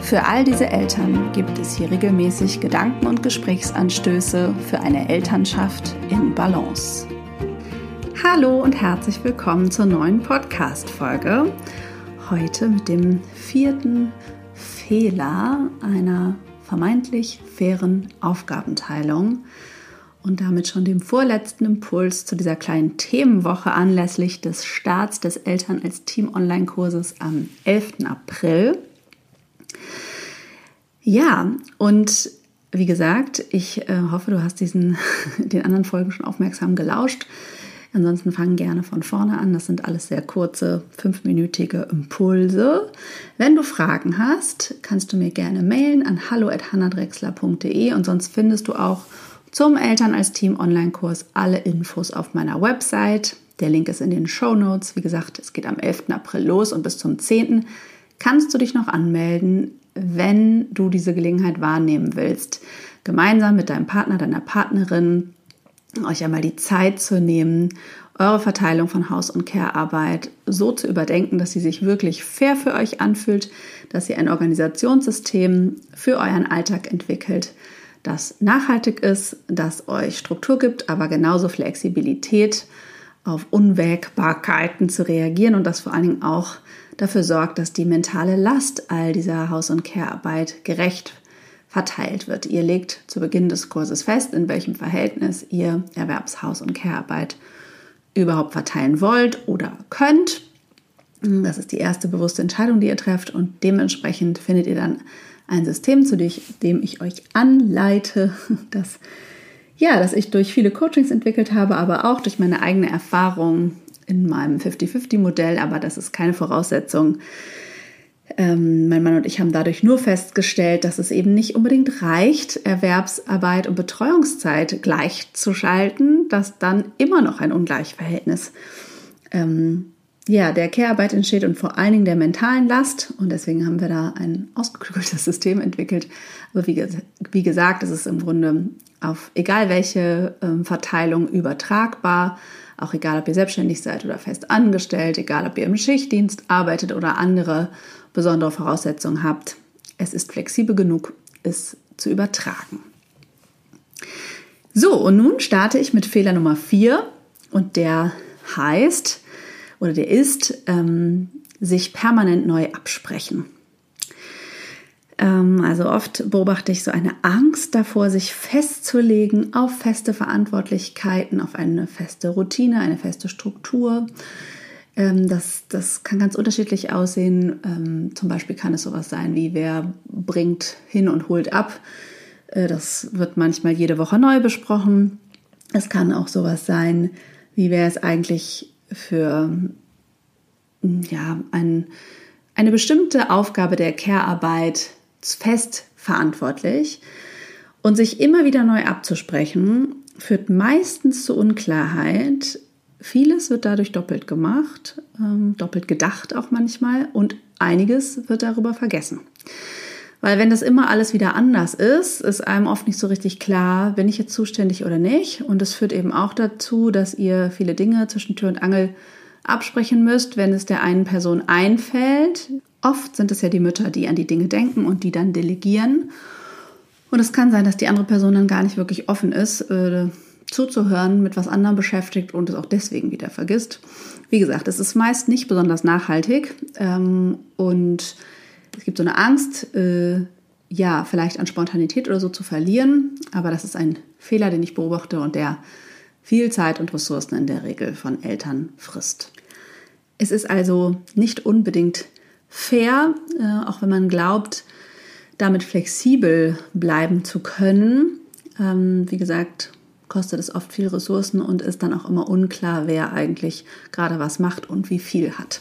Für all diese Eltern gibt es hier regelmäßig Gedanken und Gesprächsanstöße für eine Elternschaft in Balance. Hallo und herzlich willkommen zur neuen Podcast-Folge. Heute mit dem vierten Fehler einer vermeintlich fairen Aufgabenteilung und damit schon dem vorletzten Impuls zu dieser kleinen Themenwoche anlässlich des Starts des Eltern als Team Online-Kurses am 11. April. Ja, und wie gesagt, ich äh, hoffe, du hast diesen, den anderen Folgen schon aufmerksam gelauscht. Ansonsten fangen gerne von vorne an. Das sind alles sehr kurze, fünfminütige Impulse. Wenn du Fragen hast, kannst du mir gerne mailen an hallo.hannadrexler.de und sonst findest du auch zum Eltern als Team Online-Kurs alle Infos auf meiner Website. Der Link ist in den Show Notes. Wie gesagt, es geht am 11. April los und bis zum 10. kannst du dich noch anmelden wenn du diese Gelegenheit wahrnehmen willst, gemeinsam mit deinem Partner, deiner Partnerin, euch einmal die Zeit zu nehmen, eure Verteilung von Haus- und Care-Arbeit so zu überdenken, dass sie sich wirklich fair für euch anfühlt, dass ihr ein Organisationssystem für euren Alltag entwickelt, das nachhaltig ist, das euch Struktur gibt, aber genauso Flexibilität auf Unwägbarkeiten zu reagieren und das vor allen Dingen auch dafür sorgt, dass die mentale Last all dieser Haus- und Care-Arbeit gerecht verteilt wird. Ihr legt zu Beginn des Kurses fest, in welchem Verhältnis ihr Erwerbshaus- und Care-Arbeit überhaupt verteilen wollt oder könnt. Das ist die erste bewusste Entscheidung, die ihr trefft und dementsprechend findet ihr dann ein System, zu dem ich euch anleite, das ja, das ich durch viele Coachings entwickelt habe, aber auch durch meine eigene Erfahrung in meinem 50-50-Modell, aber das ist keine Voraussetzung. Ähm, mein Mann und ich haben dadurch nur festgestellt, dass es eben nicht unbedingt reicht, Erwerbsarbeit und Betreuungszeit gleichzuschalten, dass dann immer noch ein Ungleichverhältnis ähm, ja, der Care-Arbeit entsteht und vor allen Dingen der mentalen Last. Und deswegen haben wir da ein ausgeklügeltes System entwickelt. Aber wie, wie gesagt, es ist im Grunde auf egal welche ähm, Verteilung übertragbar. Auch egal, ob ihr selbstständig seid oder fest angestellt, egal, ob ihr im Schichtdienst arbeitet oder andere besondere Voraussetzungen habt. Es ist flexibel genug, es zu übertragen. So, und nun starte ich mit Fehler Nummer 4 und der heißt oder der ist, ähm, sich permanent neu absprechen. Ähm, also oft beobachte ich so eine Angst davor, sich festzulegen auf feste Verantwortlichkeiten, auf eine feste Routine, eine feste Struktur. Ähm, das, das kann ganz unterschiedlich aussehen. Ähm, zum Beispiel kann es sowas sein wie, wer bringt hin und holt ab. Äh, das wird manchmal jede Woche neu besprochen. Es kann auch sowas sein, wie wäre es eigentlich für ja, ein, eine bestimmte Aufgabe der Care-Arbeit fest verantwortlich. Und sich immer wieder neu abzusprechen, führt meistens zu Unklarheit. Vieles wird dadurch doppelt gemacht, ähm, doppelt gedacht auch manchmal und einiges wird darüber vergessen. Weil wenn das immer alles wieder anders ist, ist einem oft nicht so richtig klar, bin ich jetzt zuständig oder nicht. Und es führt eben auch dazu, dass ihr viele Dinge zwischen Tür und Angel absprechen müsst, wenn es der einen Person einfällt. Oft sind es ja die Mütter, die an die Dinge denken und die dann delegieren. Und es kann sein, dass die andere Person dann gar nicht wirklich offen ist, äh, zuzuhören, mit was anderem beschäftigt und es auch deswegen wieder vergisst. Wie gesagt, es ist meist nicht besonders nachhaltig ähm, und es gibt so eine Angst, äh, ja, vielleicht an Spontanität oder so zu verlieren, aber das ist ein Fehler, den ich beobachte und der viel Zeit und Ressourcen in der Regel von Eltern frisst. Es ist also nicht unbedingt fair, äh, auch wenn man glaubt, damit flexibel bleiben zu können. Ähm, wie gesagt, kostet es oft viel Ressourcen und ist dann auch immer unklar, wer eigentlich gerade was macht und wie viel hat.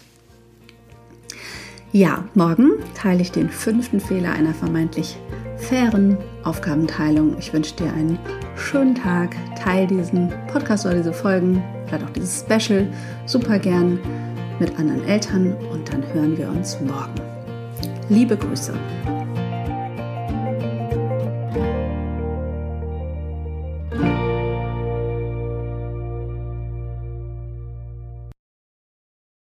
Ja, morgen teile ich den fünften Fehler einer vermeintlich fairen Aufgabenteilung. Ich wünsche dir einen schönen Tag. Teil diesen Podcast oder diese Folgen, vielleicht auch dieses Special super gern mit anderen Eltern und dann hören wir uns morgen. Liebe Grüße.